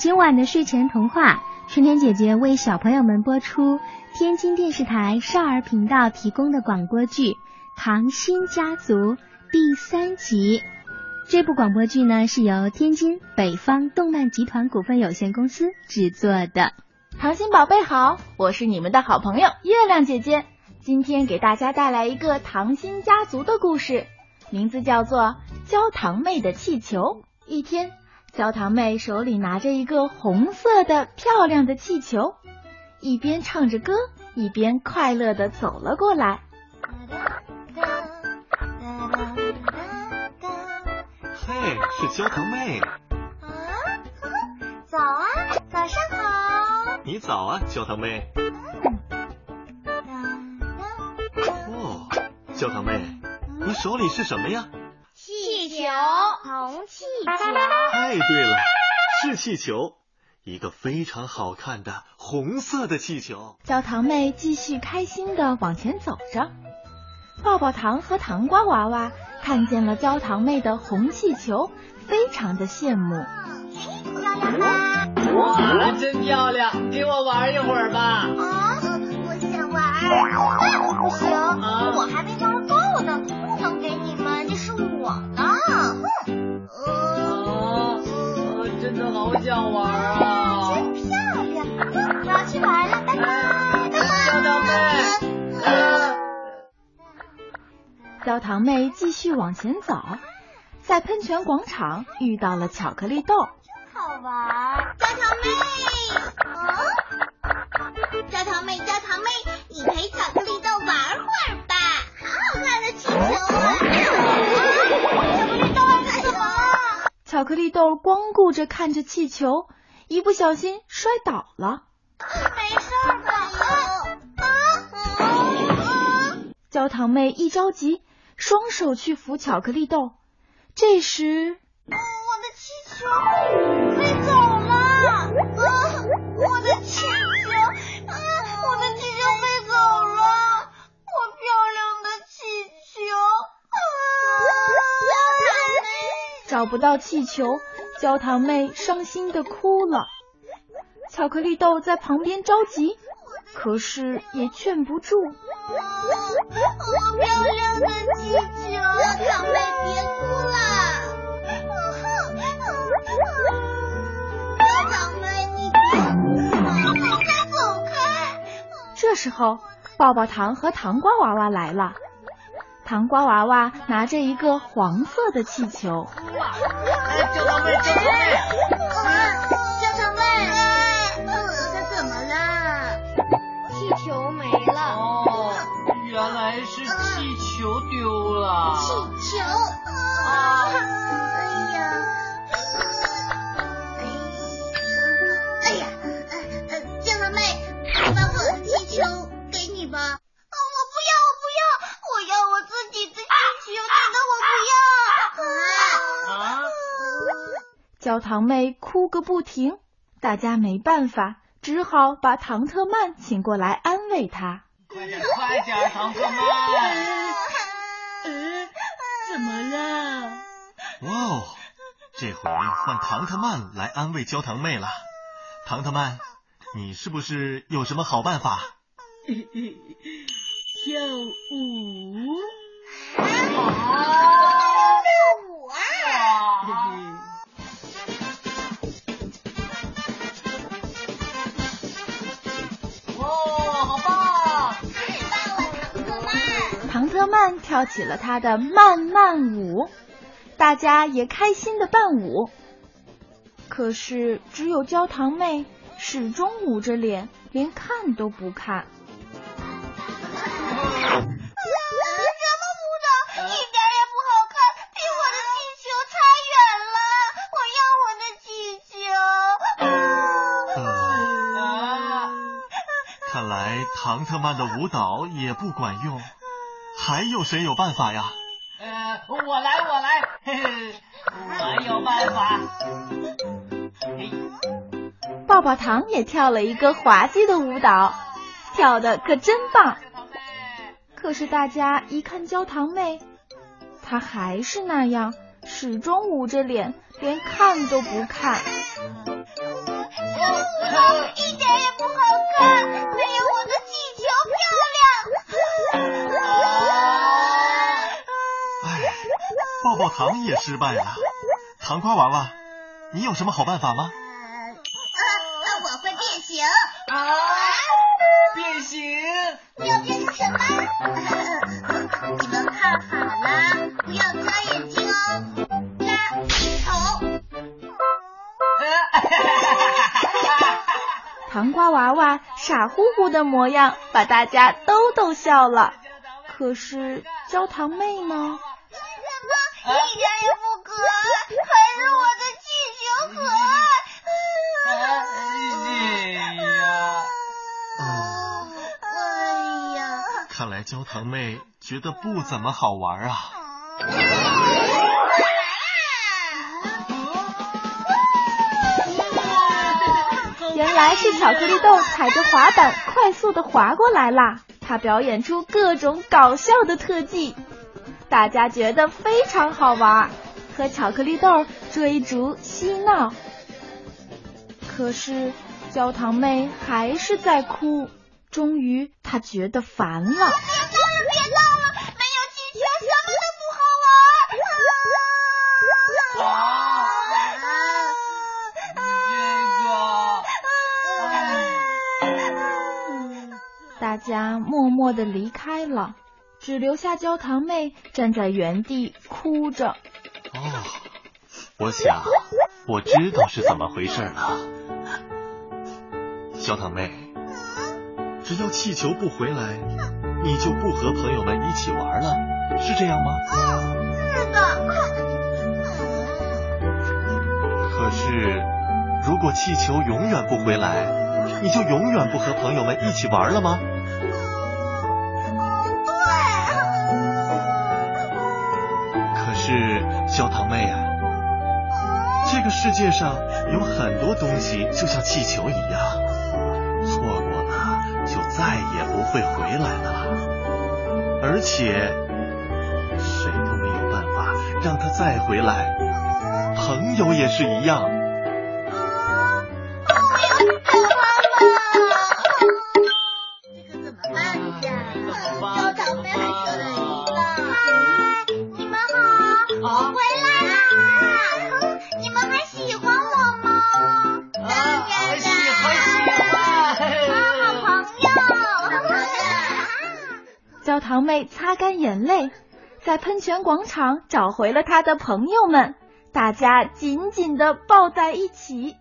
今晚的睡前童话，春天姐姐为小朋友们播出天津电视台少儿频道提供的广播剧《糖心家族》第三集。这部广播剧呢是由天津北方动漫集团股份有限公司制作的。糖心宝贝好，我是你们的好朋友月亮姐姐，今天给大家带来一个糖心家族的故事，名字叫做《焦糖妹的气球》。一天。焦糖妹手里拿着一个红色的漂亮的气球，一边唱着歌，一边快乐的走了过来。嘿，是焦糖妹。啊，早啊，早上好。你早啊，焦糖妹。哦，焦糖妹，你手里是什么呀？球，红气球。太对了，是气球，一个非常好看的红色的气球。焦糖妹继续开心的往前走着，抱抱糖和糖瓜娃娃看见了焦糖妹的红气球，非常的羡慕。漂亮吗？哇，真漂亮！给我玩一会儿吧。啊，我想玩，那可不行，好想玩啊！真漂亮，我要去玩了，拜拜，焦糖妹。焦糖妹继续往前走，在喷泉广场遇到了巧克力豆，真好玩。豆光顾着看着气球，一不小心摔倒了。没事吧？啊啊啊！焦糖妹一着急，双手去扶巧克力豆。这时，我的气球飞走了！啊，我的气球，啊，我的气球飞走了！我漂亮的气球。找不到气球，焦糖妹伤心的哭了。巧克力豆在旁边着急，可是也劝不住。好漂亮的气球，焦糖妹别哭了。焦糖妹，你快走开！这时候，抱抱糖和糖瓜娃娃来了。糖瓜娃娃拿着一个黄色的气球。焦糖妹哭个不停，大家没办法，只好把唐特曼请过来安慰她。快点，快点，唐特曼！嗯，怎么了？哇哦，这回换唐特曼来安慰焦糖妹了。唐特曼，你是不是有什么好办法？跳舞。特 曼跳起了他的慢慢舞，大家也开心的伴舞。可是只有焦糖妹始终捂着脸，连看都不看。什么舞蹈，一点也不好看，比我的气球差远了。我要我的气球。看来唐特曼的舞蹈也不管用。还有谁有办法呀？呃，我来，我来，嘿嘿，我有办法。抱抱糖也跳了一个滑稽的舞蹈，跳的可真棒。可是大家一看焦糖妹，她还是那样，始终捂着脸，连看都不看。糖也失败了。糖瓜娃娃，你有什么好办法吗？呃，我会变形。啊！变形？要变成什么？你们看好了，不要擦眼睛哦。拉头。糖瓜娃娃傻乎乎的模样，把大家都逗笑了。可是焦糖妹呢？一点也不可爱，还是我的气球可爱。哎呀！哎呀！看来焦糖妹觉得不怎么好玩啊。原来是巧克力豆踩着滑板快速的滑过来啦！他表演出各种搞笑的特技，大家觉得非常好玩，和巧克力豆追逐嬉闹。可是焦糖妹还是在哭，终于她觉得烦了。别闹了，别闹了，没有气球什么都不好玩。啊！大家默默的离开了，只留下焦糖妹站在原地哭着。哦，我想我知道是怎么回事了。焦糖妹，只要气球不回来，你就不和朋友们一起玩了，是这样吗？是的。可是，如果气球永远不回来，你就永远不和朋友们一起玩了吗？小堂妹啊，这个世界上有很多东西就像气球一样，错过了就再也不会回来了，而且谁都没有办法让它再回来。朋友也是一样。焦糖妹擦干眼泪，在喷泉广场找回了她的朋友们，大家紧紧的抱在一起。